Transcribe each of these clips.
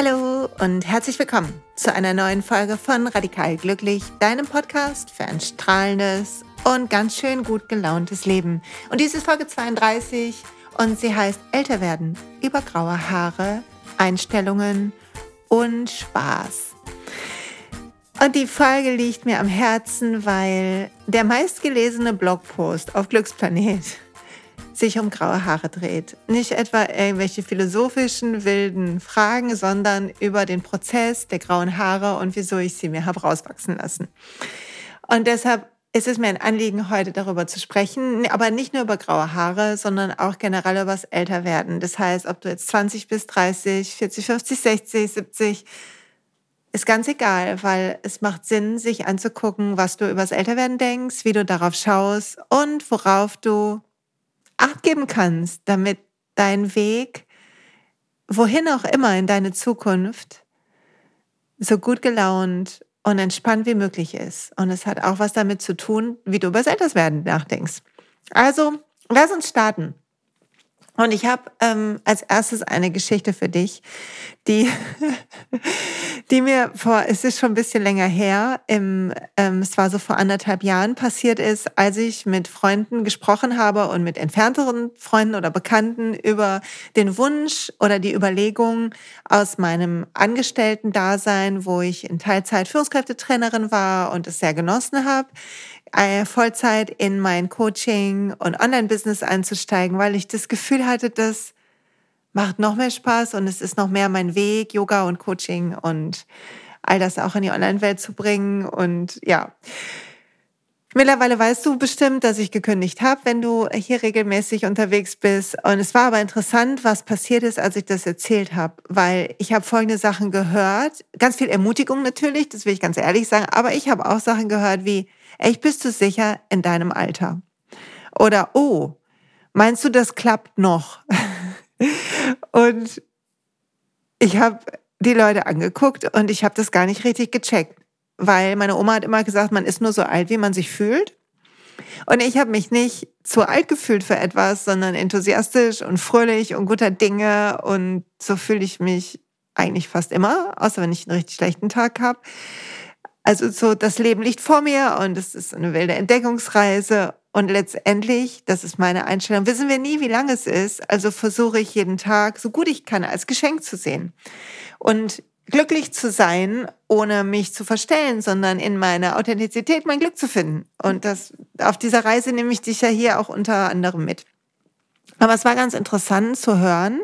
Hallo und herzlich willkommen zu einer neuen Folge von Radikal Glücklich, deinem Podcast für ein strahlendes und ganz schön gut gelauntes Leben. Und dies ist Folge 32 und sie heißt Älter werden über graue Haare, Einstellungen und Spaß. Und die Folge liegt mir am Herzen, weil der meistgelesene Blogpost auf Glücksplanet sich um graue Haare dreht. Nicht etwa irgendwelche philosophischen, wilden Fragen, sondern über den Prozess der grauen Haare und wieso ich sie mir habe rauswachsen lassen. Und deshalb ist es mir ein Anliegen, heute darüber zu sprechen, aber nicht nur über graue Haare, sondern auch generell über das Älterwerden. Das heißt, ob du jetzt 20 bis 30, 40, 50, 60, 70, ist ganz egal, weil es macht Sinn, sich anzugucken, was du über das Älterwerden denkst, wie du darauf schaust und worauf du Acht geben kannst, damit dein Weg, wohin auch immer in deine Zukunft, so gut gelaunt und entspannt wie möglich ist. Und es hat auch was damit zu tun, wie du über das nachdenkst. Also, lass uns starten. Und ich habe ähm, als erstes eine Geschichte für dich, die, die mir vor, es ist schon ein bisschen länger her, im, ähm, es war so vor anderthalb Jahren passiert ist, als ich mit Freunden gesprochen habe und mit entfernteren Freunden oder Bekannten über den Wunsch oder die Überlegung aus meinem Angestellten-Dasein, wo ich in Teilzeit Führungskräftetrainerin war und es sehr genossen habe, Vollzeit in mein Coaching und Online-Business einzusteigen, weil ich das Gefühl hatte, das macht noch mehr Spaß und es ist noch mehr mein Weg, Yoga und Coaching und all das auch in die Online-Welt zu bringen. Und ja, Mittlerweile weißt du bestimmt, dass ich gekündigt habe, wenn du hier regelmäßig unterwegs bist. Und es war aber interessant, was passiert ist, als ich das erzählt habe, weil ich habe folgende Sachen gehört. Ganz viel Ermutigung natürlich, das will ich ganz ehrlich sagen. Aber ich habe auch Sachen gehört wie, echt bist du sicher in deinem Alter? Oder, oh, meinst du, das klappt noch? und ich habe die Leute angeguckt und ich habe das gar nicht richtig gecheckt weil meine Oma hat immer gesagt, man ist nur so alt, wie man sich fühlt. Und ich habe mich nicht zu alt gefühlt für etwas, sondern enthusiastisch und fröhlich und guter Dinge. Und so fühle ich mich eigentlich fast immer, außer wenn ich einen richtig schlechten Tag habe. Also so, das Leben liegt vor mir und es ist eine wilde Entdeckungsreise. Und letztendlich, das ist meine Einstellung, wissen wir nie, wie lange es ist. Also versuche ich jeden Tag, so gut ich kann, als Geschenk zu sehen. Und glücklich zu sein, ohne mich zu verstellen, sondern in meiner Authentizität mein Glück zu finden. Und das, auf dieser Reise nehme ich dich ja hier auch unter anderem mit. Aber es war ganz interessant zu hören,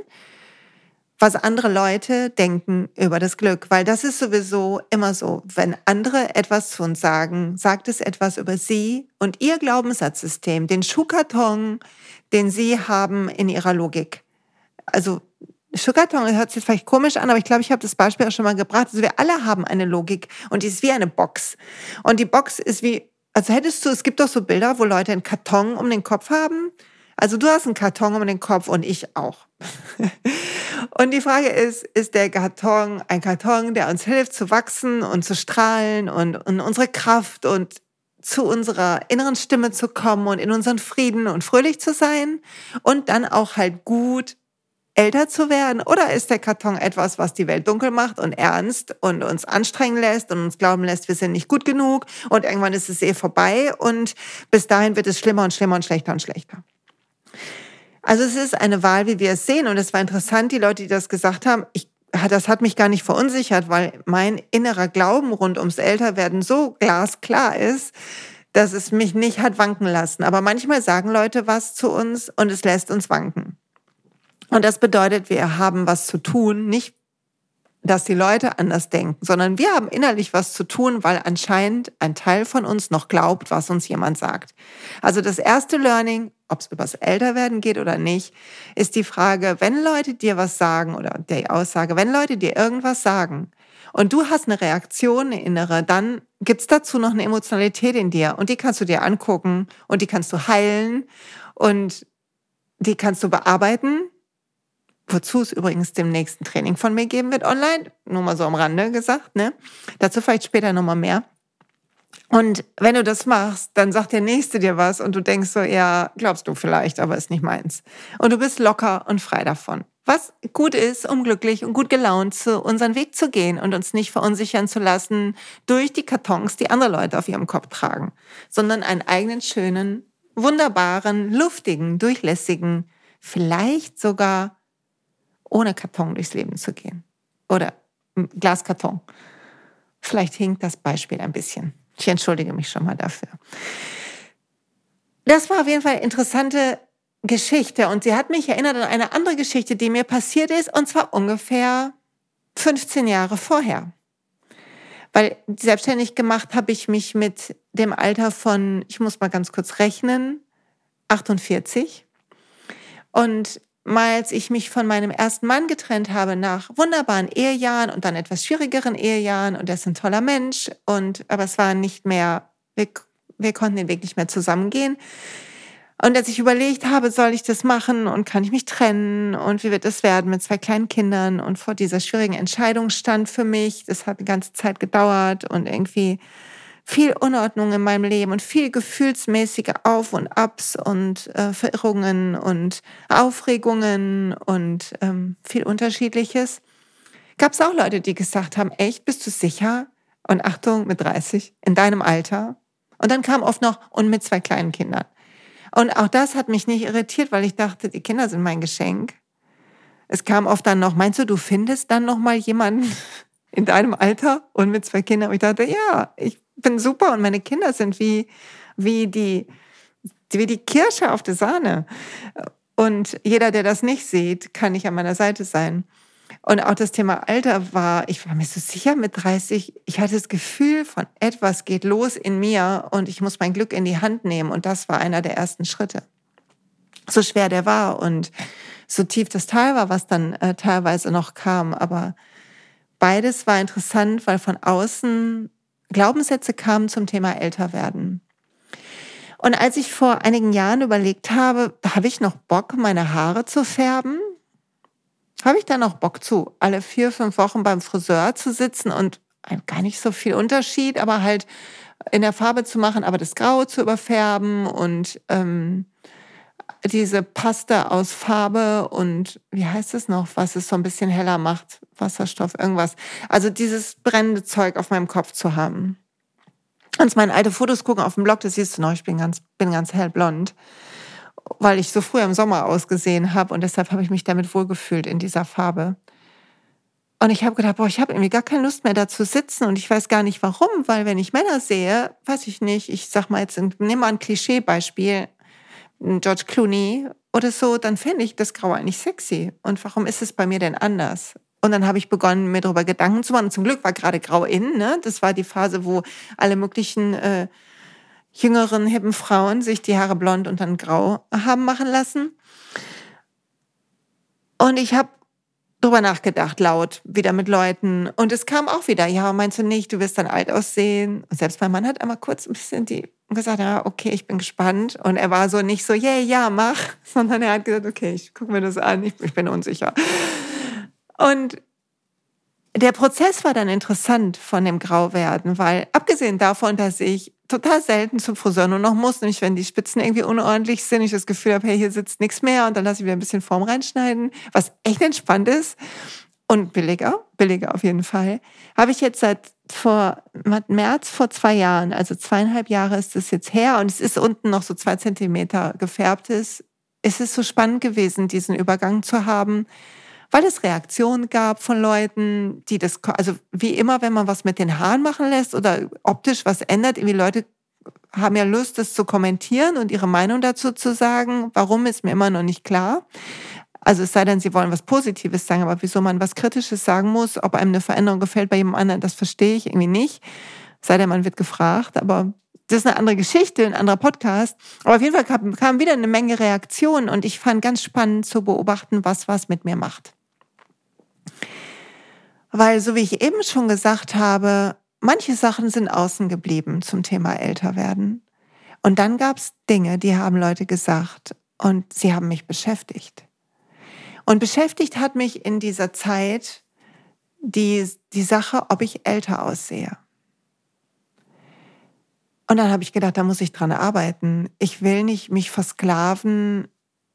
was andere Leute denken über das Glück, weil das ist sowieso immer so. Wenn andere etwas zu uns sagen, sagt es etwas über sie und ihr Glaubenssatzsystem, den Schuhkarton, den sie haben in ihrer Logik. Also Sugarton hört sich vielleicht komisch an, aber ich glaube, ich habe das Beispiel auch schon mal gebracht. Also wir alle haben eine Logik und die ist wie eine Box. Und die Box ist wie, also hättest du, es gibt doch so Bilder, wo Leute einen Karton um den Kopf haben. Also du hast einen Karton um den Kopf und ich auch. und die Frage ist, ist der Karton ein Karton, der uns hilft zu wachsen und zu strahlen und, und unsere Kraft und zu unserer inneren Stimme zu kommen und in unseren Frieden und fröhlich zu sein und dann auch halt gut älter zu werden? Oder ist der Karton etwas, was die Welt dunkel macht und ernst und uns anstrengen lässt und uns glauben lässt, wir sind nicht gut genug und irgendwann ist es eh vorbei und bis dahin wird es schlimmer und schlimmer und schlechter und schlechter? Also es ist eine Wahl, wie wir es sehen. Und es war interessant, die Leute, die das gesagt haben, ich, das hat mich gar nicht verunsichert, weil mein innerer Glauben rund ums Älterwerden so glasklar ist, dass es mich nicht hat wanken lassen. Aber manchmal sagen Leute was zu uns und es lässt uns wanken. Und das bedeutet, wir haben was zu tun, nicht, dass die Leute anders denken, sondern wir haben innerlich was zu tun, weil anscheinend ein Teil von uns noch glaubt, was uns jemand sagt. Also das erste Learning, ob es übers Älterwerden geht oder nicht, ist die Frage, wenn Leute dir was sagen oder die Aussage, wenn Leute dir irgendwas sagen und du hast eine Reaktion, eine innere, dann gibt's dazu noch eine Emotionalität in dir und die kannst du dir angucken und die kannst du heilen und die kannst du bearbeiten Wozu es übrigens dem nächsten Training von mir geben wird online. Nur mal so am Rande gesagt, ne? Dazu vielleicht später nochmal mehr. Und wenn du das machst, dann sagt der Nächste dir was und du denkst so, ja, glaubst du vielleicht, aber ist nicht meins. Und du bist locker und frei davon. was gut ist, um glücklich und gut gelaunt zu unseren Weg zu gehen und uns nicht verunsichern zu lassen durch die Kartons, die andere Leute auf ihrem Kopf tragen, sondern einen eigenen schönen, wunderbaren, luftigen, durchlässigen, vielleicht sogar ohne Karton durchs Leben zu gehen. Oder Glaskarton. Vielleicht hinkt das Beispiel ein bisschen. Ich entschuldige mich schon mal dafür. Das war auf jeden Fall interessante Geschichte und sie hat mich erinnert an eine andere Geschichte, die mir passiert ist und zwar ungefähr 15 Jahre vorher. Weil selbstständig gemacht habe ich mich mit dem Alter von, ich muss mal ganz kurz rechnen, 48. Und mal als ich mich von meinem ersten Mann getrennt habe nach wunderbaren Ehejahren und dann etwas schwierigeren Ehejahren und er ist ein toller Mensch und aber es war nicht mehr, wir, wir konnten den Weg nicht mehr zusammengehen. Und als ich überlegt habe, soll ich das machen und kann ich mich trennen und wie wird es werden mit zwei kleinen Kindern und vor dieser schwierigen Entscheidung stand für mich, das hat eine ganze Zeit gedauert und irgendwie viel Unordnung in meinem Leben und viel gefühlsmäßige Auf und Abs und äh, Verirrungen und Aufregungen und ähm, viel Unterschiedliches. Gab es auch Leute, die gesagt haben, echt, bist du sicher? Und Achtung, mit 30, in deinem Alter. Und dann kam oft noch, und mit zwei kleinen Kindern. Und auch das hat mich nicht irritiert, weil ich dachte, die Kinder sind mein Geschenk. Es kam oft dann noch, meinst du, du findest dann noch mal jemanden in deinem Alter und mit zwei Kindern? Und ich dachte, ja, ich bin super und meine Kinder sind wie, wie die, wie die Kirsche auf der Sahne. Und jeder, der das nicht sieht, kann nicht an meiner Seite sein. Und auch das Thema Alter war, ich war mir so sicher mit 30, ich hatte das Gefühl von etwas geht los in mir und ich muss mein Glück in die Hand nehmen. Und das war einer der ersten Schritte. So schwer der war und so tief das Tal war, was dann äh, teilweise noch kam. Aber beides war interessant, weil von außen Glaubenssätze kamen zum Thema älter werden. Und als ich vor einigen Jahren überlegt habe, habe ich noch Bock, meine Haare zu färben? habe ich da noch Bock zu, alle vier, fünf Wochen beim Friseur zu sitzen und gar nicht so viel Unterschied, aber halt in der Farbe zu machen, aber das Graue zu überfärben und ähm, diese Paste aus Farbe und wie heißt es noch, was es so ein bisschen heller macht, Wasserstoff, irgendwas. Also dieses brennende Zeug auf meinem Kopf zu haben. Kannst meine alte Fotos gucken auf dem Blog, das siehst du noch, ich bin ganz, bin ganz hellblond weil ich so früh im Sommer ausgesehen habe und deshalb habe ich mich damit wohlgefühlt in dieser Farbe. Und ich habe gedacht, boah, ich habe irgendwie gar keine Lust mehr da zu sitzen und ich weiß gar nicht warum, weil wenn ich Männer sehe, weiß ich nicht, ich sag mal jetzt, nimm mal ein Klischeebeispiel, George Clooney oder so, dann fände ich das Grau eigentlich sexy. Und warum ist es bei mir denn anders? Und dann habe ich begonnen, mir darüber Gedanken zu machen. zum Glück war gerade Grau in, ne? Das war die Phase, wo alle möglichen äh, jüngeren, hippen Frauen sich die Haare blond und dann grau haben machen lassen. Und ich habe drüber nachgedacht, laut, wieder mit Leuten. Und es kam auch wieder, ja, meinst du nicht, du wirst dann alt aussehen? Und selbst mein Mann hat einmal kurz ein bisschen die gesagt, ja, okay, ich bin gespannt. Und er war so nicht so, yeah, ja, mach, sondern er hat gesagt, okay, ich gucke mir das an, ich, ich bin unsicher. Und der Prozess war dann interessant von dem Grauwerden, weil abgesehen davon, dass ich total selten zum Friseur nur noch muss, nämlich wenn die Spitzen irgendwie unordentlich sind, ich das Gefühl habe, hey, hier sitzt nichts mehr und dann lasse ich wieder ein bisschen Form reinschneiden, was echt entspannt ist und billiger, billiger auf jeden Fall, habe ich jetzt seit vor März vor zwei Jahren, also zweieinhalb Jahre ist es jetzt her und es ist unten noch so zwei Zentimeter gefärbtes. Es ist so spannend gewesen, diesen Übergang zu haben, weil es Reaktionen gab von Leuten, die das, also wie immer, wenn man was mit den Haaren machen lässt oder optisch was ändert, irgendwie Leute haben ja Lust, das zu kommentieren und ihre Meinung dazu zu sagen. Warum ist mir immer noch nicht klar. Also es sei denn, sie wollen was Positives sagen, aber wieso man was Kritisches sagen muss, ob einem eine Veränderung gefällt bei jemand anderen, das verstehe ich irgendwie nicht. Sei denn, man wird gefragt, aber das ist eine andere Geschichte, ein anderer Podcast. Aber auf jeden Fall kam, kam wieder eine Menge Reaktionen und ich fand ganz spannend zu beobachten, was was mit mir macht. Weil, so wie ich eben schon gesagt habe, manche Sachen sind außen geblieben zum Thema älter werden. Und dann gab es Dinge, die haben Leute gesagt und sie haben mich beschäftigt. Und beschäftigt hat mich in dieser Zeit die, die Sache, ob ich älter aussehe. Und dann habe ich gedacht, da muss ich dran arbeiten. Ich will nicht mich versklaven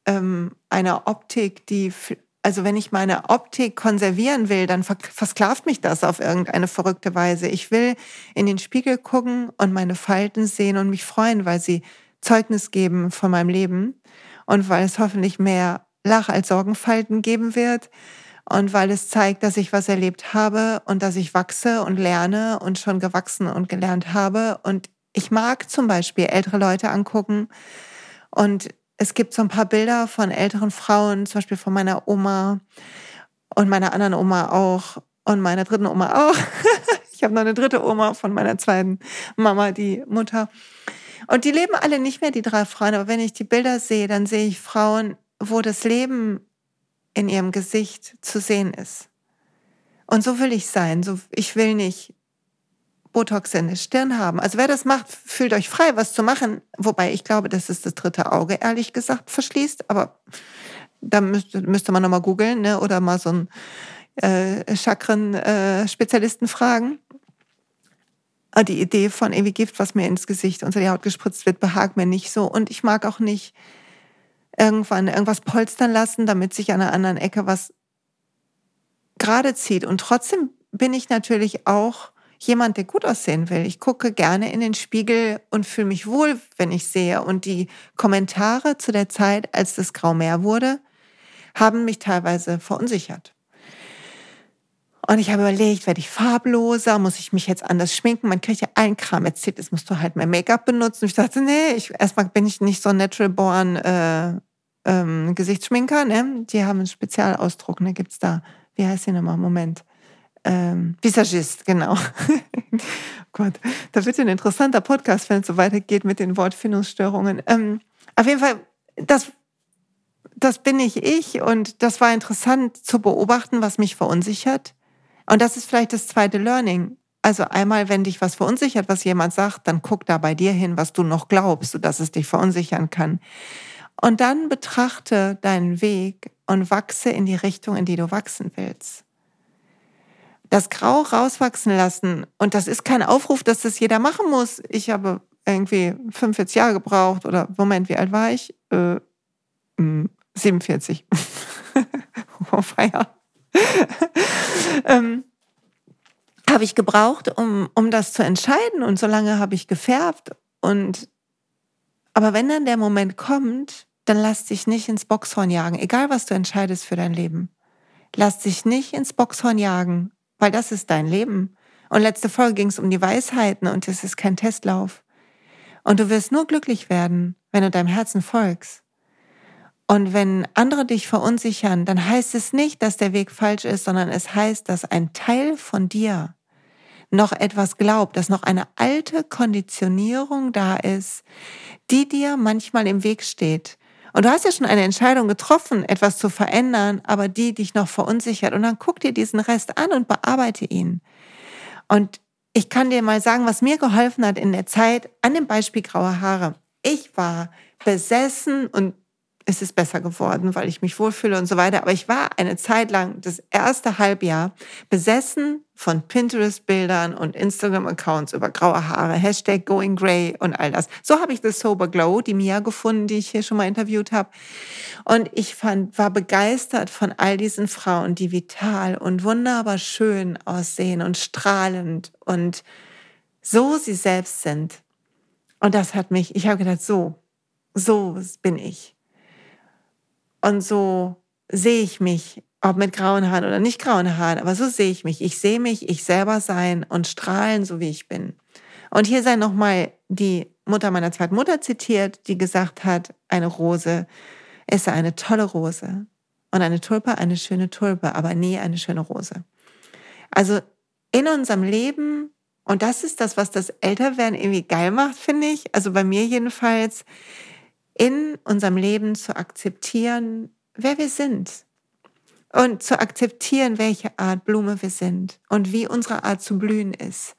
ähm, einer Optik, die Also wenn ich meine Optik konservieren will, dann versklavt mich das auf irgendeine verrückte Weise. Ich will in den Spiegel gucken und meine Falten sehen und mich freuen, weil sie Zeugnis geben von meinem Leben und weil es hoffentlich mehr Lach- als Sorgenfalten geben wird und weil es zeigt, dass ich was erlebt habe und dass ich wachse und lerne und schon gewachsen und gelernt habe. Und ich mag zum Beispiel ältere Leute angucken und es gibt so ein paar Bilder von älteren Frauen, zum Beispiel von meiner Oma und meiner anderen Oma auch und meiner dritten Oma auch. ich habe noch eine dritte Oma von meiner zweiten Mama, die Mutter. Und die leben alle nicht mehr, die drei Frauen. Aber wenn ich die Bilder sehe, dann sehe ich Frauen, wo das Leben in ihrem Gesicht zu sehen ist. Und so will ich sein. So, ich will nicht Botox in der Stirn haben. Also wer das macht, fühlt euch frei, was zu machen. Wobei ich glaube, dass es das dritte Auge, ehrlich gesagt, verschließt. Aber da müsste, müsste man nochmal googeln ne? oder mal so einen äh, Chakren-Spezialisten äh, fragen. Aber die Idee von irgendwie Gift, was mir ins Gesicht unter die Haut gespritzt wird, behagt mir nicht so. Und ich mag auch nicht irgendwann irgendwas polstern lassen, damit sich an einer anderen Ecke was gerade zieht. Und trotzdem bin ich natürlich auch jemand, der gut aussehen will. Ich gucke gerne in den Spiegel und fühle mich wohl, wenn ich sehe. Und die Kommentare zu der Zeit, als das Grau mehr wurde, haben mich teilweise verunsichert. Und ich habe überlegt, werde ich farbloser? Muss ich mich jetzt anders schminken? Man kriegt ja allen Kram erzählt, jetzt musst du halt mehr Make-up benutzen. Ich dachte, nee, ich, erstmal bin ich nicht so natural born äh, ähm, Gesichtsschminker. Ne? Die haben einen Spezialausdruck. Ne? Gibt's da, wie heißt die nochmal? Moment ähm, Visagist, genau. Gott, da wird ein interessanter Podcast, wenn es so weitergeht mit den Wortfindungsstörungen. Ähm, auf jeden Fall, das, das bin ich ich und das war interessant zu beobachten, was mich verunsichert. Und das ist vielleicht das zweite Learning. Also einmal, wenn dich was verunsichert, was jemand sagt, dann guck da bei dir hin, was du noch glaubst, sodass es dich verunsichern kann. Und dann betrachte deinen Weg und wachse in die Richtung, in die du wachsen willst das Grau rauswachsen lassen. Und das ist kein Aufruf, dass das jeder machen muss. Ich habe irgendwie 45 Jahre gebraucht oder Moment, wie alt war ich? Äh, 47. oh, Feier. ähm, habe ich gebraucht, um, um das zu entscheiden. Und so lange habe ich gefärbt. Und aber wenn dann der Moment kommt, dann lass dich nicht ins Boxhorn jagen, egal was du entscheidest für dein Leben. Lass dich nicht ins Boxhorn jagen weil das ist dein Leben. Und letzte Folge ging es um die Weisheiten und es ist kein Testlauf. Und du wirst nur glücklich werden, wenn du deinem Herzen folgst. Und wenn andere dich verunsichern, dann heißt es nicht, dass der Weg falsch ist, sondern es heißt, dass ein Teil von dir noch etwas glaubt, dass noch eine alte Konditionierung da ist, die dir manchmal im Weg steht, und du hast ja schon eine Entscheidung getroffen, etwas zu verändern, aber die dich noch verunsichert. Und dann guck dir diesen Rest an und bearbeite ihn. Und ich kann dir mal sagen, was mir geholfen hat in der Zeit an dem Beispiel graue Haare. Ich war besessen und es ist besser geworden, weil ich mich wohlfühle und so weiter. Aber ich war eine Zeit lang, das erste Halbjahr, besessen von Pinterest-Bildern und Instagram-Accounts über graue Haare, Hashtag Going Grey und all das. So habe ich das Sober Glow, die Mia gefunden, die ich hier schon mal interviewt habe. Und ich fand, war begeistert von all diesen Frauen, die vital und wunderbar schön aussehen und strahlend und so sie selbst sind. Und das hat mich, ich habe gedacht, so, so bin ich. Und so sehe ich mich, ob mit grauen Haaren oder nicht grauen Haaren, aber so sehe ich mich. Ich sehe mich, ich selber sein und strahlen, so wie ich bin. Und hier sei nochmal die Mutter meiner zweiten Mutter zitiert, die gesagt hat, eine Rose ist eine tolle Rose und eine Tulpe eine schöne Tulpe, aber nie eine schöne Rose. Also in unserem Leben, und das ist das, was das Älterwerden irgendwie geil macht, finde ich, also bei mir jedenfalls, in unserem Leben zu akzeptieren, wer wir sind und zu akzeptieren, welche Art Blume wir sind und wie unsere Art zu blühen ist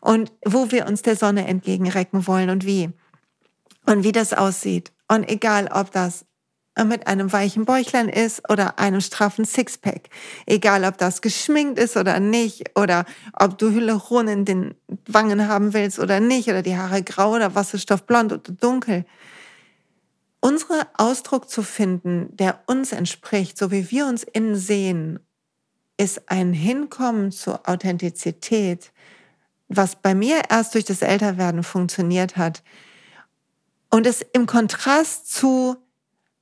und wo wir uns der Sonne entgegenrecken wollen und wie und wie das aussieht. Und egal, ob das mit einem weichen Bäuchlein ist oder einem straffen Sixpack. Egal, ob das geschminkt ist oder nicht oder ob du Hyaluron in den Wangen haben willst oder nicht oder die Haare grau oder Wasserstoffblond oder dunkel. Unsere Ausdruck zu finden, der uns entspricht, so wie wir uns innen sehen, ist ein Hinkommen zur Authentizität, was bei mir erst durch das Älterwerden funktioniert hat. Und es im Kontrast zu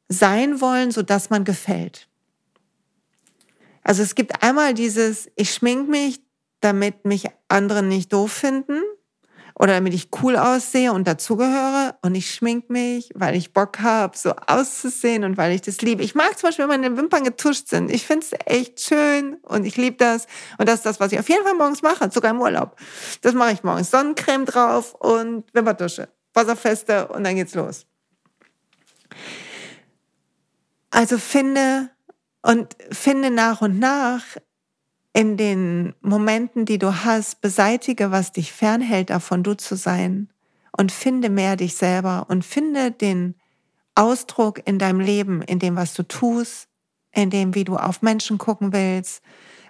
sein wollen, so dass man gefällt. Also es gibt einmal dieses, ich schmink mich, damit mich andere nicht doof finden oder damit ich cool aussehe und dazugehöre und ich schmink mich, weil ich Bock habe, so auszusehen und weil ich das liebe. Ich mag zum Beispiel, wenn meine Wimpern getuscht sind. Ich finde es echt schön und ich liebe das. Und das ist das, was ich auf jeden Fall morgens mache, sogar im Urlaub. Das mache ich morgens. Sonnencreme drauf und Wimperntusche, Wasserfeste und dann geht's los. Also finde und finde nach und nach in den Momenten, die du hast, beseitige, was dich fernhält, davon du zu sein und finde mehr dich selber und finde den Ausdruck in deinem Leben, in dem, was du tust, in dem, wie du auf Menschen gucken willst,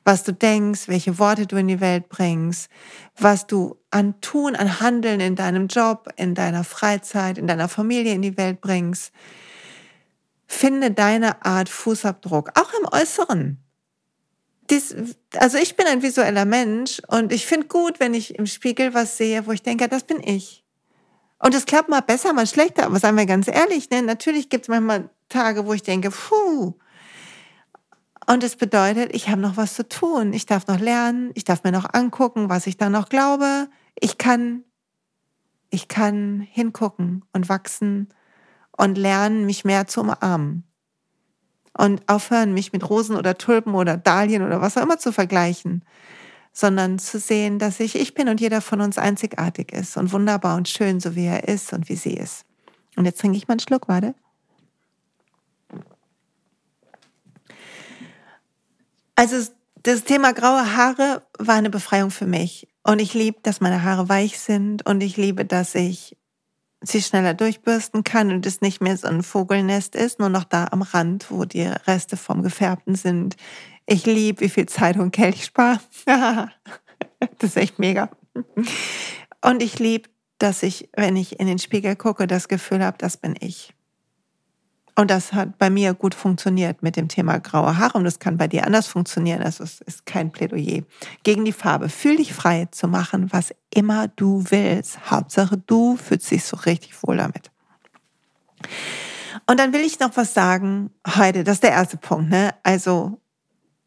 was du denkst, welche Worte du in die Welt bringst, was du an Tun, an Handeln in deinem Job, in deiner Freizeit, in deiner Familie in die Welt bringst. Finde deine Art Fußabdruck, auch im Äußeren dies, also ich bin ein visueller Mensch und ich finde gut, wenn ich im Spiegel was sehe, wo ich denke, das bin ich. Und es klappt mal besser, mal schlechter, aber seien wir ganz ehrlich, ne? natürlich gibt es manchmal Tage, wo ich denke, puh. Und es bedeutet, ich habe noch was zu tun. Ich darf noch lernen, ich darf mir noch angucken, was ich da noch glaube. Ich kann, ich kann hingucken und wachsen und lernen, mich mehr zu umarmen und aufhören, mich mit Rosen oder Tulpen oder Dahlien oder was auch immer zu vergleichen, sondern zu sehen, dass ich ich bin und jeder von uns einzigartig ist und wunderbar und schön, so wie er ist und wie sie ist. Und jetzt trinke ich mal einen Schluck, warte. Also das Thema graue Haare war eine Befreiung für mich. Und ich liebe, dass meine Haare weich sind und ich liebe, dass ich sie schneller durchbürsten kann und es nicht mehr so ein Vogelnest ist, nur noch da am Rand, wo die Reste vom Gefärbten sind. Ich liebe, wie viel Zeit und Geld ich spare. das ist echt mega. Und ich liebe, dass ich, wenn ich in den Spiegel gucke, das Gefühl habe, das bin ich. Und das hat bei mir gut funktioniert mit dem Thema graue Haare und das kann bei dir anders funktionieren. Also es ist kein Plädoyer gegen die Farbe. Fühl dich frei zu machen, was immer du willst. Hauptsache du fühlst dich so richtig wohl damit. Und dann will ich noch was sagen heute. Das ist der erste Punkt. Ne? Also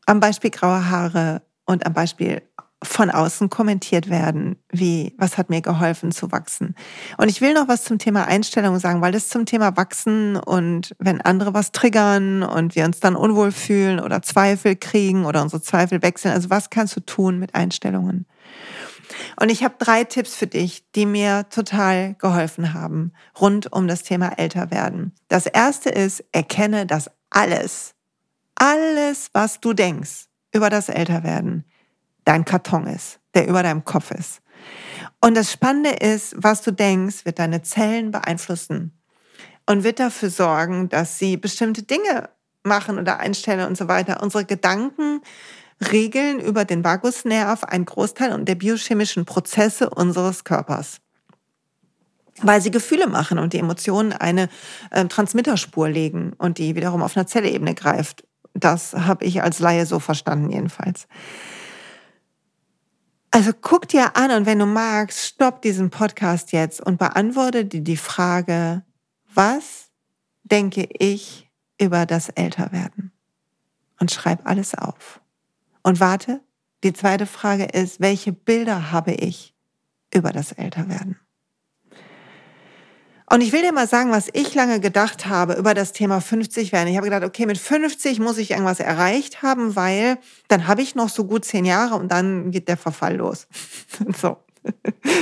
am Beispiel graue Haare und am Beispiel von außen kommentiert werden, wie, was hat mir geholfen zu wachsen. Und ich will noch was zum Thema Einstellung sagen, weil das zum Thema Wachsen und wenn andere was triggern und wir uns dann unwohl fühlen oder Zweifel kriegen oder unsere Zweifel wechseln, also was kannst du tun mit Einstellungen? Und ich habe drei Tipps für dich, die mir total geholfen haben rund um das Thema Älterwerden. Das erste ist, erkenne, dass alles, alles, was du denkst über das Älterwerden, dein Karton ist, der über deinem Kopf ist. Und das Spannende ist, was du denkst, wird deine Zellen beeinflussen und wird dafür sorgen, dass sie bestimmte Dinge machen oder einstellen und so weiter. Unsere Gedanken regeln über den Vagusnerv einen Großteil der biochemischen Prozesse unseres Körpers weil sie Gefühle machen und die Emotionen eine äh, Transmitterspur legen und die wiederum auf einer Zellebene greift. Das habe ich als Laie so verstanden jedenfalls. Also guck dir an und wenn du magst, stopp diesen Podcast jetzt und beantworte dir die Frage, was denke ich über das Älterwerden? Und schreib alles auf. Und warte, die zweite Frage ist, welche Bilder habe ich über das Älterwerden? Und ich will dir mal sagen, was ich lange gedacht habe über das Thema 50 werden. Ich habe gedacht, okay, mit 50 muss ich irgendwas erreicht haben, weil dann habe ich noch so gut zehn Jahre und dann geht der Verfall los. so.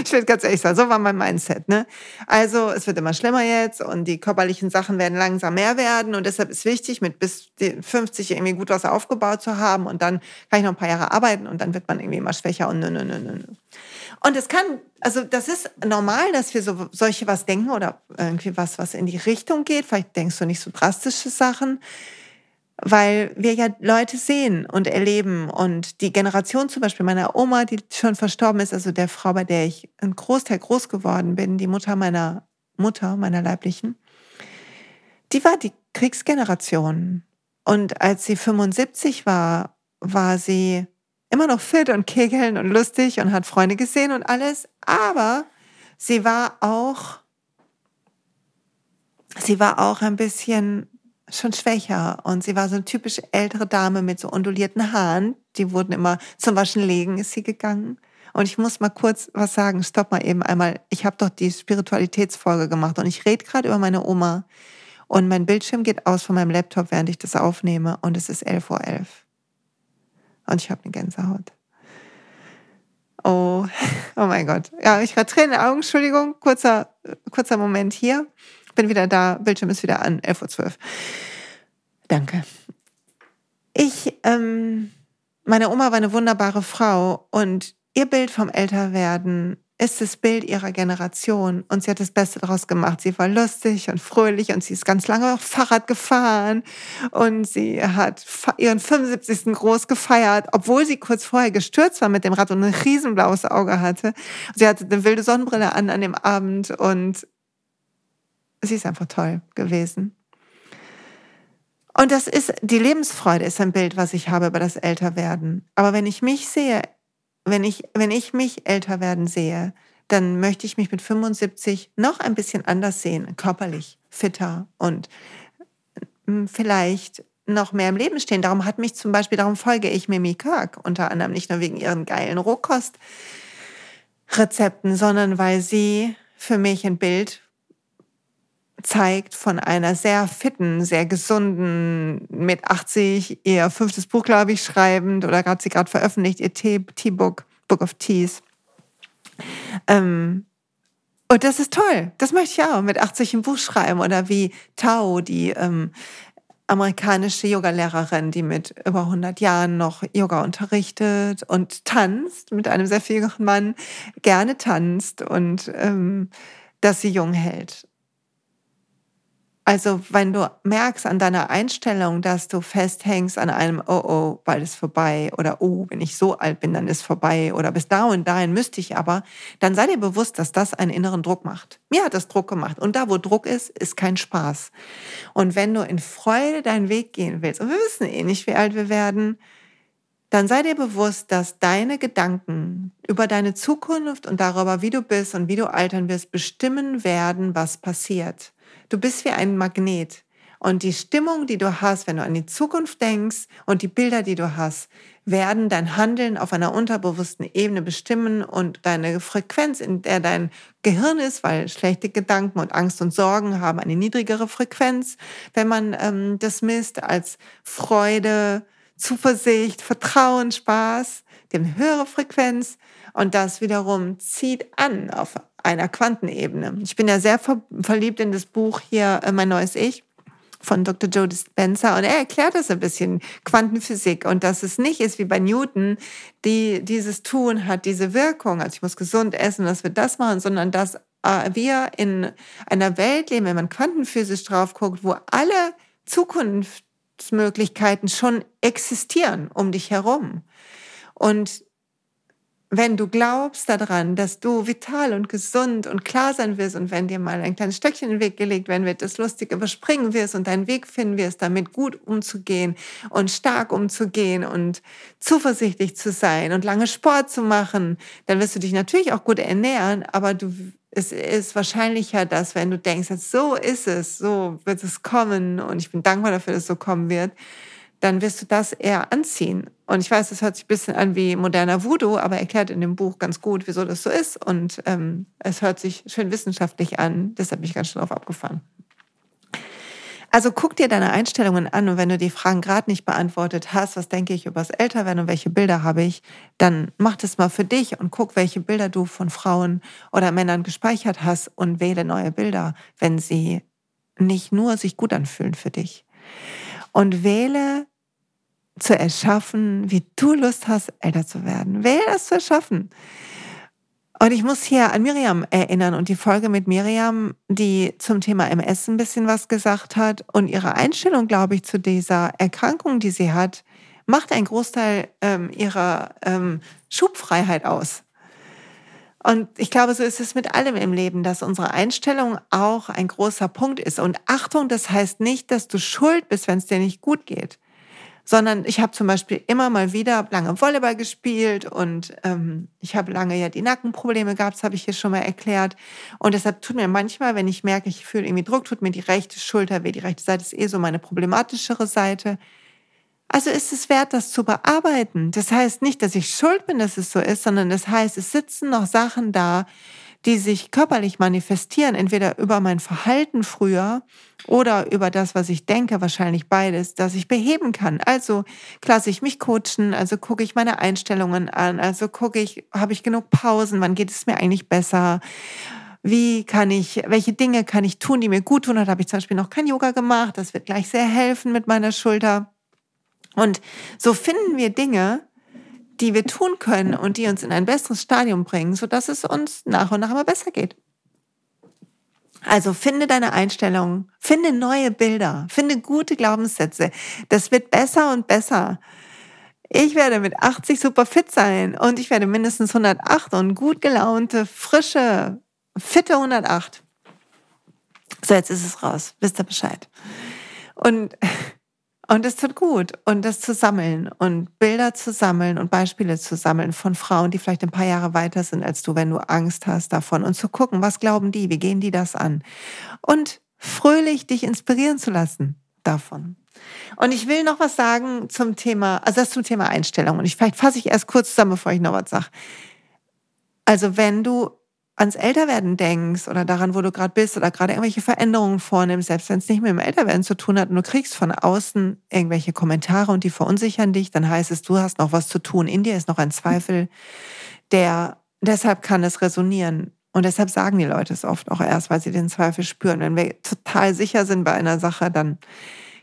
Ich will ganz ehrlich sagen, so war mein Mindset. Ne? Also es wird immer schlimmer jetzt und die körperlichen Sachen werden langsam mehr werden und deshalb ist wichtig, mit bis 50 irgendwie gut was aufgebaut zu haben und dann kann ich noch ein paar Jahre arbeiten und dann wird man irgendwie immer schwächer und nö, nö, nö, nö. Und es kann, also das ist normal, dass wir so solche was denken oder irgendwie was, was in die Richtung geht. Vielleicht denkst du nicht so drastische Sachen, weil wir ja Leute sehen und erleben. Und die Generation zum Beispiel meiner Oma, die schon verstorben ist, also der Frau, bei der ich ein Großteil groß geworden bin, die Mutter meiner Mutter, meiner leiblichen, die war die Kriegsgeneration. Und als sie 75 war, war sie immer noch fit und kegeln und lustig und hat Freunde gesehen und alles. Aber sie war auch, sie war auch ein bisschen schon schwächer und sie war so eine typische ältere Dame mit so undulierten Haaren. Die wurden immer zum Waschen legen, ist sie gegangen. Und ich muss mal kurz was sagen, stopp mal eben einmal. Ich habe doch die Spiritualitätsfolge gemacht und ich rede gerade über meine Oma. Und mein Bildschirm geht aus von meinem Laptop, während ich das aufnehme. Und es ist 11.11 Uhr. .11. Und ich habe eine Gänsehaut. Oh, oh mein Gott. Ja, ich gerade Tränen in den Augen. Entschuldigung, kurzer, kurzer Moment hier. Bin wieder da. Bildschirm ist wieder an. 11.12 Uhr. Danke. Ich, ähm, meine Oma war eine wunderbare Frau und ihr Bild vom Älterwerden ist das Bild ihrer Generation und sie hat das Beste daraus gemacht. Sie war lustig und fröhlich und sie ist ganz lange auch Fahrrad gefahren und sie hat ihren 75. groß gefeiert, obwohl sie kurz vorher gestürzt war mit dem Rad und ein riesenblaues Auge hatte. Sie hatte eine wilde Sonnenbrille an an dem Abend und sie ist einfach toll gewesen. Und das ist, die Lebensfreude ist ein Bild, was ich habe über das Älterwerden. Aber wenn ich mich sehe, wenn ich, wenn ich mich älter werden sehe, dann möchte ich mich mit 75 noch ein bisschen anders sehen, körperlich fitter und hm, vielleicht noch mehr im Leben stehen. Darum hat mich zum Beispiel, darum folge ich Mimi Kirk, unter anderem nicht nur wegen ihren geilen Rohkostrezepten, sondern weil sie für mich ein Bild zeigt von einer sehr fitten, sehr gesunden, mit 80 ihr fünftes Buch, glaube ich, schreibend oder hat sie gerade veröffentlicht, ihr Tea-Book, Book of Teas. Ähm, und das ist toll. Das möchte ich auch mit 80 ein Buch schreiben oder wie Tao, die ähm, amerikanische Yogalehrerin, die mit über 100 Jahren noch Yoga unterrichtet und tanzt mit einem sehr viel jüngeren Mann, gerne tanzt und ähm, dass sie jung hält. Also wenn du merkst an deiner Einstellung, dass du festhängst an einem, oh oh, bald ist vorbei oder oh, wenn ich so alt bin, dann ist vorbei oder bis da und dahin müsste ich aber, dann sei dir bewusst, dass das einen inneren Druck macht. Mir hat das Druck gemacht und da, wo Druck ist, ist kein Spaß. Und wenn du in Freude deinen Weg gehen willst, und wir wissen eh nicht, wie alt wir werden, dann sei dir bewusst, dass deine Gedanken über deine Zukunft und darüber, wie du bist und wie du altern wirst, bestimmen werden, was passiert. Du bist wie ein Magnet. Und die Stimmung, die du hast, wenn du an die Zukunft denkst und die Bilder, die du hast, werden dein Handeln auf einer unterbewussten Ebene bestimmen und deine Frequenz, in der dein Gehirn ist, weil schlechte Gedanken und Angst und Sorgen haben eine niedrigere Frequenz, wenn man ähm, das misst als Freude, Zuversicht, Vertrauen, Spaß, dem höhere Frequenz und das wiederum zieht an auf einer Quantenebene. Ich bin ja sehr ver verliebt in das Buch hier, äh, Mein neues Ich von Dr. Joe Dispenza und er erklärt das ein bisschen Quantenphysik und dass es nicht ist wie bei Newton, die dieses Tun hat, diese Wirkung, also ich muss gesund essen, dass wir das machen, sondern dass äh, wir in einer Welt leben, wenn man quantenphysisch drauf guckt, wo alle Zukunftsmöglichkeiten schon existieren um dich herum. Und wenn du glaubst daran, dass du vital und gesund und klar sein wirst und wenn dir mal ein kleines Stöckchen in den Weg gelegt werden wird, das lustig überspringen wirst und deinen Weg finden wirst, damit gut umzugehen und stark umzugehen und zuversichtlich zu sein und lange Sport zu machen, dann wirst du dich natürlich auch gut ernähren, aber du es ist wahrscheinlicher, dass wenn du denkst, so ist es, so wird es kommen und ich bin dankbar dafür, dass es so kommen wird, dann wirst du das eher anziehen. Und ich weiß, das hört sich ein bisschen an wie moderner Voodoo, aber er erklärt in dem Buch ganz gut, wieso das so ist. Und ähm, es hört sich schön wissenschaftlich an. Deshalb bin ich ganz schön drauf abgefahren. Also guck dir deine Einstellungen an und wenn du die Fragen gerade nicht beantwortet hast, was denke ich über das Älterwerden und welche Bilder habe ich, dann mach das mal für dich und guck, welche Bilder du von Frauen oder Männern gespeichert hast und wähle neue Bilder, wenn sie nicht nur sich gut anfühlen für dich. Und wähle zu erschaffen, wie du Lust hast, älter zu werden. Wähle das zu erschaffen. Und ich muss hier an Miriam erinnern und die Folge mit Miriam, die zum Thema MS ein bisschen was gesagt hat und ihre Einstellung, glaube ich, zu dieser Erkrankung, die sie hat, macht einen Großteil ähm, ihrer ähm, Schubfreiheit aus. Und ich glaube, so ist es mit allem im Leben, dass unsere Einstellung auch ein großer Punkt ist. Und Achtung, das heißt nicht, dass du schuld bist, wenn es dir nicht gut geht sondern ich habe zum Beispiel immer mal wieder lange Volleyball gespielt und ähm, ich habe lange ja die Nackenprobleme gehabt, das habe ich hier schon mal erklärt. Und deshalb tut mir manchmal, wenn ich merke, ich fühle irgendwie Druck, tut mir die rechte Schulter weh. Die rechte Seite ist eh so meine problematischere Seite. Also ist es wert, das zu bearbeiten. Das heißt nicht, dass ich schuld bin, dass es so ist, sondern das heißt, es sitzen noch Sachen da, die sich körperlich manifestieren, entweder über mein Verhalten früher oder über das, was ich denke, wahrscheinlich beides, dass ich beheben kann. Also lasse ich mich coachen, also gucke ich meine Einstellungen an, also gucke ich, habe ich genug Pausen, wann geht es mir eigentlich besser? Wie kann ich, welche Dinge kann ich tun, die mir gut tun? Da habe ich zum Beispiel noch kein Yoga gemacht. Das wird gleich sehr helfen mit meiner Schulter. Und so finden wir Dinge, die wir tun können und die uns in ein besseres Stadium bringen, sodass es uns nach und nach immer besser geht. Also finde deine Einstellung, finde neue Bilder, finde gute Glaubenssätze. Das wird besser und besser. Ich werde mit 80 super fit sein und ich werde mindestens 108 und gut gelaunte, frische, fitte 108. So, jetzt ist es raus. Wisst ihr Bescheid. Und und es tut gut. Und das zu sammeln und Bilder zu sammeln und Beispiele zu sammeln von Frauen, die vielleicht ein paar Jahre weiter sind als du, wenn du Angst hast davon. Und zu gucken, was glauben die, wie gehen die das an? Und fröhlich dich inspirieren zu lassen davon. Und ich will noch was sagen zum Thema, also das zum Thema Einstellung. Und ich, vielleicht fasse ich erst kurz zusammen, bevor ich noch was sage. Also wenn du ans Älterwerden denkst oder daran, wo du gerade bist oder gerade irgendwelche Veränderungen vornimmst, selbst wenn es nicht mit dem Älterwerden zu tun hat und du kriegst von außen irgendwelche Kommentare und die verunsichern dich, dann heißt es, du hast noch was zu tun. In dir ist noch ein Zweifel, der deshalb kann es resonieren. Und deshalb sagen die Leute es oft auch erst, weil sie den Zweifel spüren. Wenn wir total sicher sind bei einer Sache, dann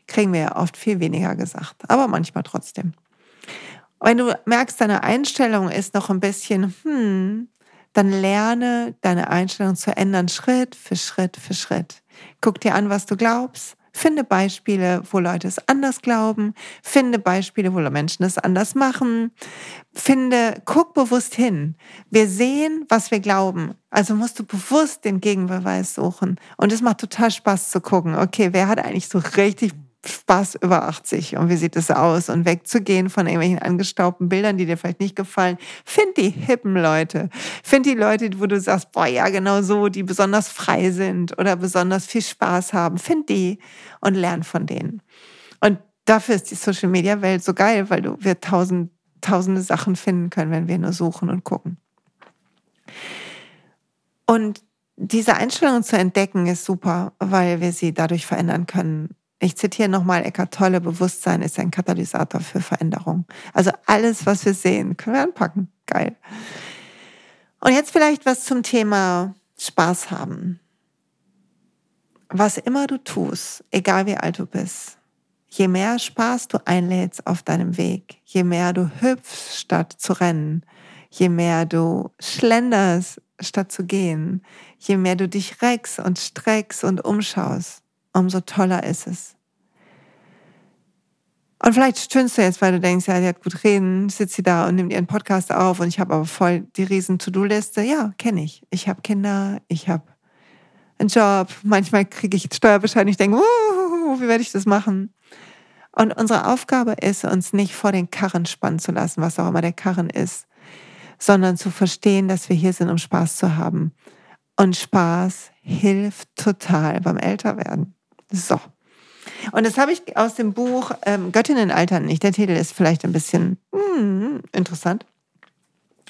kriegen wir ja oft viel weniger gesagt, aber manchmal trotzdem. Wenn du merkst, deine Einstellung ist noch ein bisschen, hm, dann lerne deine Einstellung zu ändern, Schritt für Schritt für Schritt. Guck dir an, was du glaubst. Finde Beispiele, wo Leute es anders glauben. Finde Beispiele, wo Menschen es anders machen. Finde, guck bewusst hin. Wir sehen, was wir glauben. Also musst du bewusst den Gegenbeweis suchen. Und es macht total Spaß zu gucken. Okay, wer hat eigentlich so richtig Spaß über 80 und wie sieht es aus und wegzugehen von irgendwelchen angestaubten Bildern, die dir vielleicht nicht gefallen. Find die hippen Leute. Find die Leute, wo du sagst, boah, ja, genau so, die besonders frei sind oder besonders viel Spaß haben. Find die und lern von denen. Und dafür ist die Social Media Welt so geil, weil du wir tausend, tausende Sachen finden können, wenn wir nur suchen und gucken. Und diese Einstellung zu entdecken ist super, weil wir sie dadurch verändern können ich zitiere nochmal Eckart Tolle, Bewusstsein ist ein Katalysator für Veränderung. Also alles, was wir sehen, können wir anpacken. Geil. Und jetzt vielleicht was zum Thema Spaß haben. Was immer du tust, egal wie alt du bist, je mehr Spaß du einlädst auf deinem Weg, je mehr du hüpfst statt zu rennen, je mehr du schlenderst statt zu gehen, je mehr du dich reckst und streckst und umschaust, umso toller ist es. Und vielleicht stöhnst du jetzt, weil du denkst, ja, die hat gut reden, sitzt sie da und nimmt ihren Podcast auf und ich habe aber voll die riesen To-Do-Liste. Ja, kenne ich. Ich habe Kinder, ich habe einen Job, manchmal kriege ich Steuerbescheid und ich denke, uh, wie werde ich das machen? Und unsere Aufgabe ist, uns nicht vor den Karren spannen zu lassen, was auch immer der Karren ist, sondern zu verstehen, dass wir hier sind, um Spaß zu haben. Und Spaß hilft total beim Älterwerden. So. Und das habe ich aus dem Buch ähm, Göttinnen altern nicht. Der Titel ist vielleicht ein bisschen hm, interessant.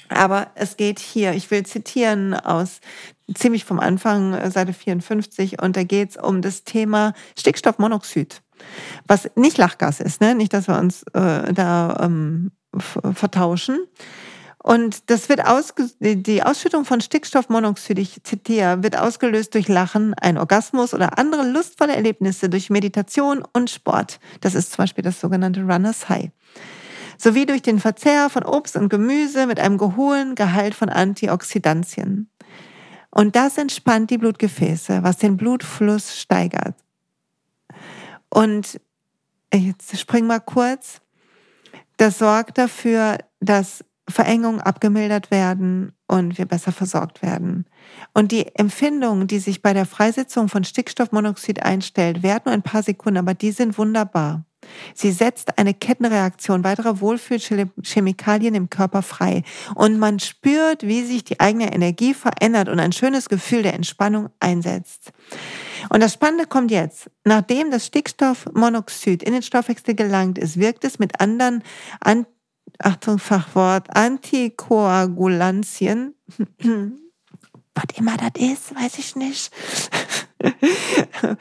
Aber es geht hier, ich will zitieren aus ziemlich vom Anfang, äh, Seite 54, und da geht es um das Thema Stickstoffmonoxid, was nicht Lachgas ist, ne? nicht, dass wir uns äh, da ähm, vertauschen, und das wird ausge die Ausschüttung von Stickstoffmonoxid, ich zitiere, wird ausgelöst durch Lachen, ein Orgasmus oder andere lustvolle Erlebnisse durch Meditation und Sport. Das ist zum Beispiel das sogenannte Runners High. Sowie durch den Verzehr von Obst und Gemüse mit einem hohen Gehalt von Antioxidantien. Und das entspannt die Blutgefäße, was den Blutfluss steigert. Und jetzt spring mal kurz. Das sorgt dafür, dass Verengungen abgemildert werden und wir besser versorgt werden. Und die Empfindung, die sich bei der Freisetzung von Stickstoffmonoxid einstellt, währt nur ein paar Sekunden, aber die sind wunderbar. Sie setzt eine Kettenreaktion weiterer Wohlfühlchemikalien im Körper frei und man spürt, wie sich die eigene Energie verändert und ein schönes Gefühl der Entspannung einsetzt. Und das Spannende kommt jetzt. Nachdem das Stickstoffmonoxid in den Stoffwechsel gelangt ist, wirkt es mit anderen, an, Achtung Fachwort, Antikoagulantien, was immer das ist, weiß ich nicht,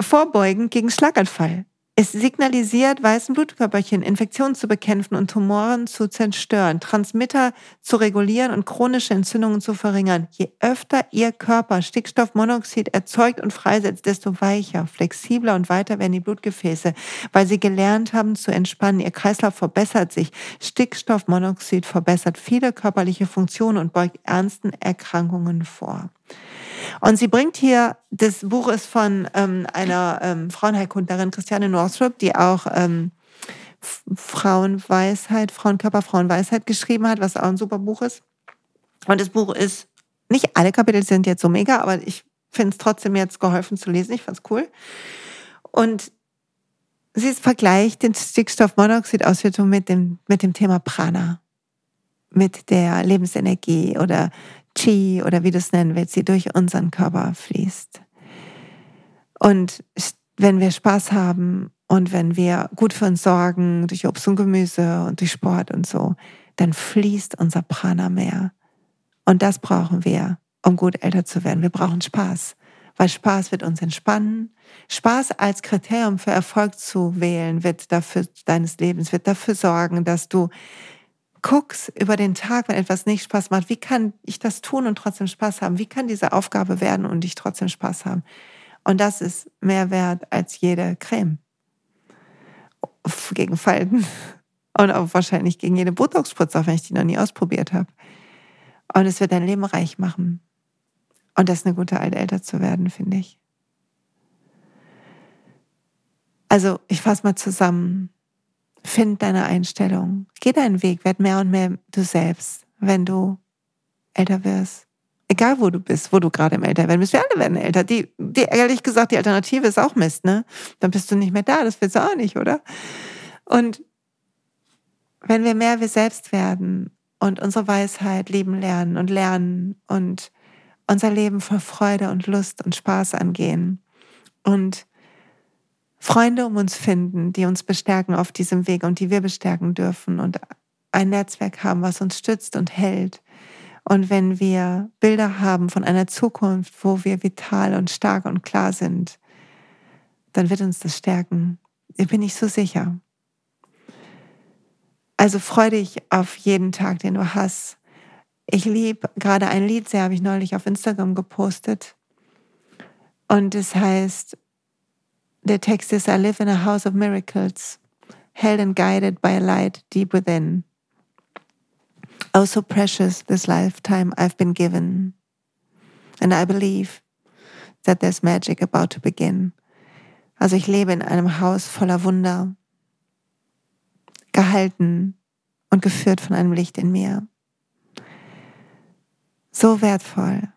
vorbeugend gegen Schlaganfall. Es signalisiert weißen Blutkörperchen, Infektionen zu bekämpfen und Tumoren zu zerstören, Transmitter zu regulieren und chronische Entzündungen zu verringern. Je öfter Ihr Körper Stickstoffmonoxid erzeugt und freisetzt, desto weicher, flexibler und weiter werden die Blutgefäße, weil Sie gelernt haben zu entspannen. Ihr Kreislauf verbessert sich. Stickstoffmonoxid verbessert viele körperliche Funktionen und beugt ernsten Erkrankungen vor. Und sie bringt hier, das Buch ist von ähm, einer ähm, Frauenheilkundlerin, Christiane Northrop, die auch ähm, Frauenweisheit, Frauenkörper, Frauenweisheit geschrieben hat, was auch ein super Buch ist. Und das Buch ist, nicht alle Kapitel sind jetzt so mega, aber ich finde es trotzdem jetzt geholfen zu lesen. Ich fand es cool. Und sie vergleicht den Stickstoffmonoxidausschüttung mit dem, mit dem Thema Prana, mit der Lebensenergie oder Chi oder wie du es nennen willst, die durch unseren Körper fließt. Und wenn wir Spaß haben und wenn wir gut für uns sorgen, durch Obst und Gemüse und durch Sport und so, dann fließt unser Prana mehr. Und das brauchen wir, um gut älter zu werden. Wir brauchen Spaß, weil Spaß wird uns entspannen. Spaß als Kriterium für Erfolg zu wählen, wird dafür deines Lebens, wird dafür sorgen, dass du guckst über den Tag, wenn etwas nicht Spaß macht, wie kann ich das tun und trotzdem Spaß haben? Wie kann diese Aufgabe werden und ich trotzdem Spaß haben? Und das ist mehr wert als jede Creme gegen Falten und auch wahrscheinlich gegen jede Botox-Spritze, auch wenn ich die noch nie ausprobiert habe. Und es wird dein Leben reich machen. Und das ist eine gute alte älter zu werden, finde ich. Also, ich fasse mal zusammen. Find deine Einstellung. Geh deinen Weg, werd mehr und mehr du selbst, wenn du älter wirst. Egal wo du bist, wo du gerade im Älterwerden bist. Wir alle werden älter. Die, die, ehrlich gesagt, die Alternative ist auch Mist, ne? Dann bist du nicht mehr da. Das willst du auch nicht, oder? Und wenn wir mehr wir selbst werden und unsere Weisheit lieben lernen und lernen und unser Leben voll Freude und Lust und Spaß angehen und Freunde um uns finden, die uns bestärken auf diesem Weg und die wir bestärken dürfen und ein Netzwerk haben, was uns stützt und hält. Und wenn wir Bilder haben von einer Zukunft, wo wir vital und stark und klar sind, dann wird uns das stärken. Ich bin nicht so sicher. Also freu dich auf jeden Tag, den du hast. Ich liebe gerade ein Lied sehr, habe ich neulich auf Instagram gepostet. Und es heißt, der Text ist, I live in a house of miracles, held and guided by a light deep within. Oh, so precious this lifetime I've been given. And I believe that there's magic about to begin. Also ich lebe in einem Haus voller Wunder, gehalten und geführt von einem Licht in mir. So wertvoll,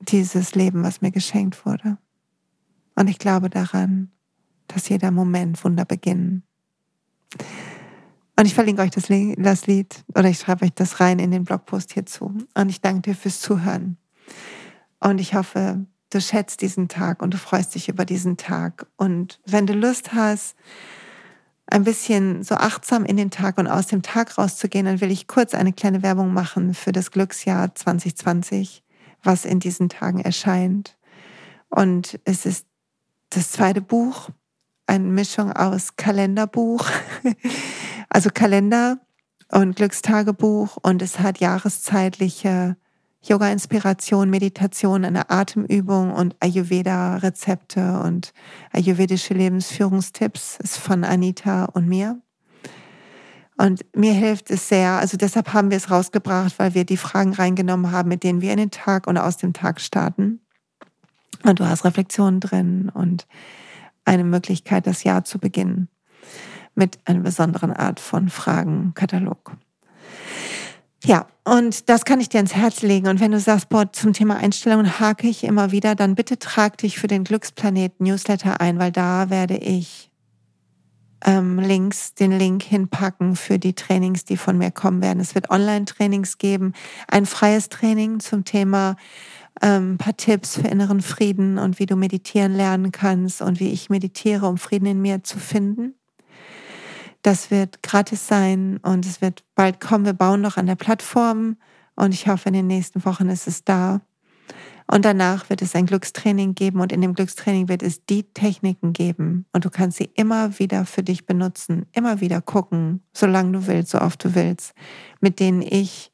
dieses Leben, was mir geschenkt wurde. Und ich glaube daran, dass jeder Moment Wunder beginnen. Und ich verlinke euch das, das Lied oder ich schreibe euch das rein in den Blogpost hierzu. Und ich danke dir fürs Zuhören. Und ich hoffe, du schätzt diesen Tag und du freust dich über diesen Tag. Und wenn du Lust hast, ein bisschen so achtsam in den Tag und aus dem Tag rauszugehen, dann will ich kurz eine kleine Werbung machen für das Glücksjahr 2020, was in diesen Tagen erscheint. Und es ist das zweite Buch, eine Mischung aus Kalenderbuch, also Kalender und Glückstagebuch und es hat jahreszeitliche Yoga-Inspiration, Meditation, eine Atemübung und Ayurveda-Rezepte und ayurvedische Lebensführungstipps ist von Anita und mir. Und mir hilft es sehr, also deshalb haben wir es rausgebracht, weil wir die Fragen reingenommen haben, mit denen wir in den Tag und aus dem Tag starten. Und du hast Reflexionen drin und eine Möglichkeit, das Jahr zu beginnen mit einer besonderen Art von Fragenkatalog. Ja, und das kann ich dir ins Herz legen. Und wenn du sagst, boah, zum Thema Einstellungen hake ich immer wieder, dann bitte trag dich für den Glücksplanet Newsletter ein, weil da werde ich ähm, Links, den Link hinpacken für die Trainings, die von mir kommen werden. Es wird Online-Trainings geben, ein freies Training zum Thema ähm, ein paar Tipps für inneren Frieden und wie du meditieren lernen kannst und wie ich meditiere, um Frieden in mir zu finden. Das wird gratis sein und es wird bald kommen. Wir bauen noch an der Plattform und ich hoffe, in den nächsten Wochen ist es da. Und danach wird es ein Glückstraining geben und in dem Glückstraining wird es die Techniken geben und du kannst sie immer wieder für dich benutzen, immer wieder gucken, solange du willst, so oft du willst, mit denen ich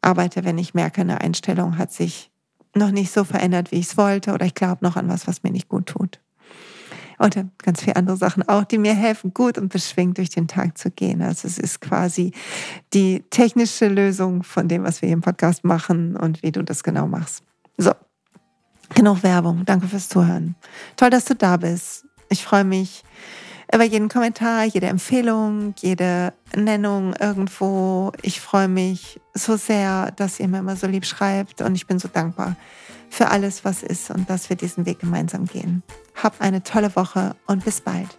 arbeite, wenn ich merke, eine Einstellung hat sich noch nicht so verändert, wie ich es wollte oder ich glaube noch an was, was mir nicht gut tut und ganz viele andere Sachen auch, die mir helfen, gut und beschwingt durch den Tag zu gehen. Also es ist quasi die technische Lösung von dem, was wir hier im Podcast machen und wie du das genau machst. So, genug Werbung. Danke fürs Zuhören. Toll, dass du da bist. Ich freue mich über jeden Kommentar, jede Empfehlung, jede Nennung irgendwo. Ich freue mich so sehr, dass ihr mir immer so lieb schreibt und ich bin so dankbar für alles, was ist und dass wir diesen Weg gemeinsam gehen. Hab eine tolle Woche und bis bald.